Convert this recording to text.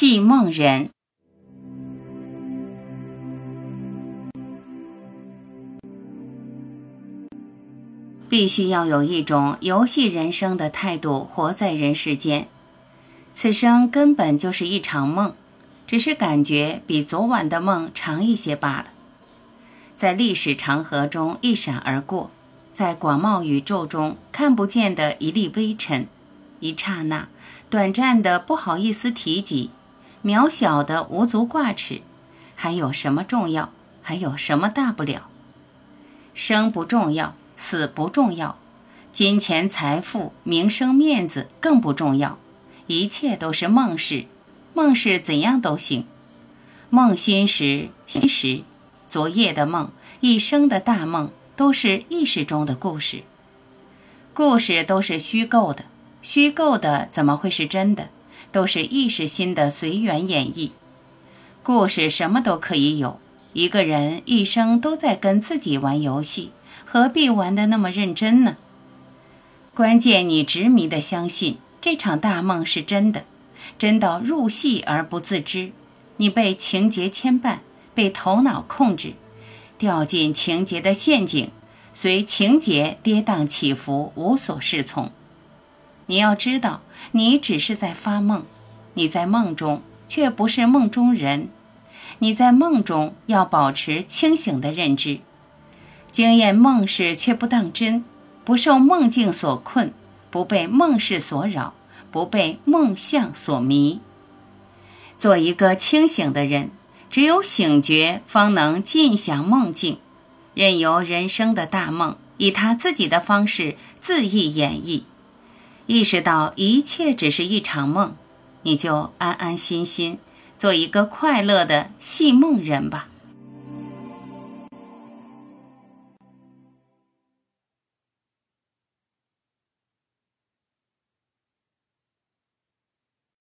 戏梦人必须要有一种游戏人生的态度，活在人世间。此生根本就是一场梦，只是感觉比昨晚的梦长一些罢了。在历史长河中一闪而过，在广袤宇宙中看不见的一粒微尘，一刹那，短暂的不好意思提及。渺小的无足挂齿，还有什么重要？还有什么大不了？生不重要，死不重要，金钱、财富、名声、面子更不重要，一切都是梦事。梦事怎样都行。梦心时，心时，昨夜的梦，一生的大梦，都是意识中的故事。故事都是虚构的，虚构的怎么会是真的？都是意识心的随缘演绎，故事什么都可以有。一个人一生都在跟自己玩游戏，何必玩得那么认真呢？关键你执迷的相信这场大梦是真的，真到入戏而不自知。你被情节牵绊，被头脑控制，掉进情节的陷阱，随情节跌宕起伏，无所适从。你要知道，你只是在发梦，你在梦中却不是梦中人。你在梦中要保持清醒的认知，经验梦事却不当真，不受梦境所困，不被梦事所扰，不被梦象所迷。做一个清醒的人，只有醒觉，方能尽享梦境，任由人生的大梦以他自己的方式恣意演绎。意识到一切只是一场梦，你就安安心心做一个快乐的戏梦人吧。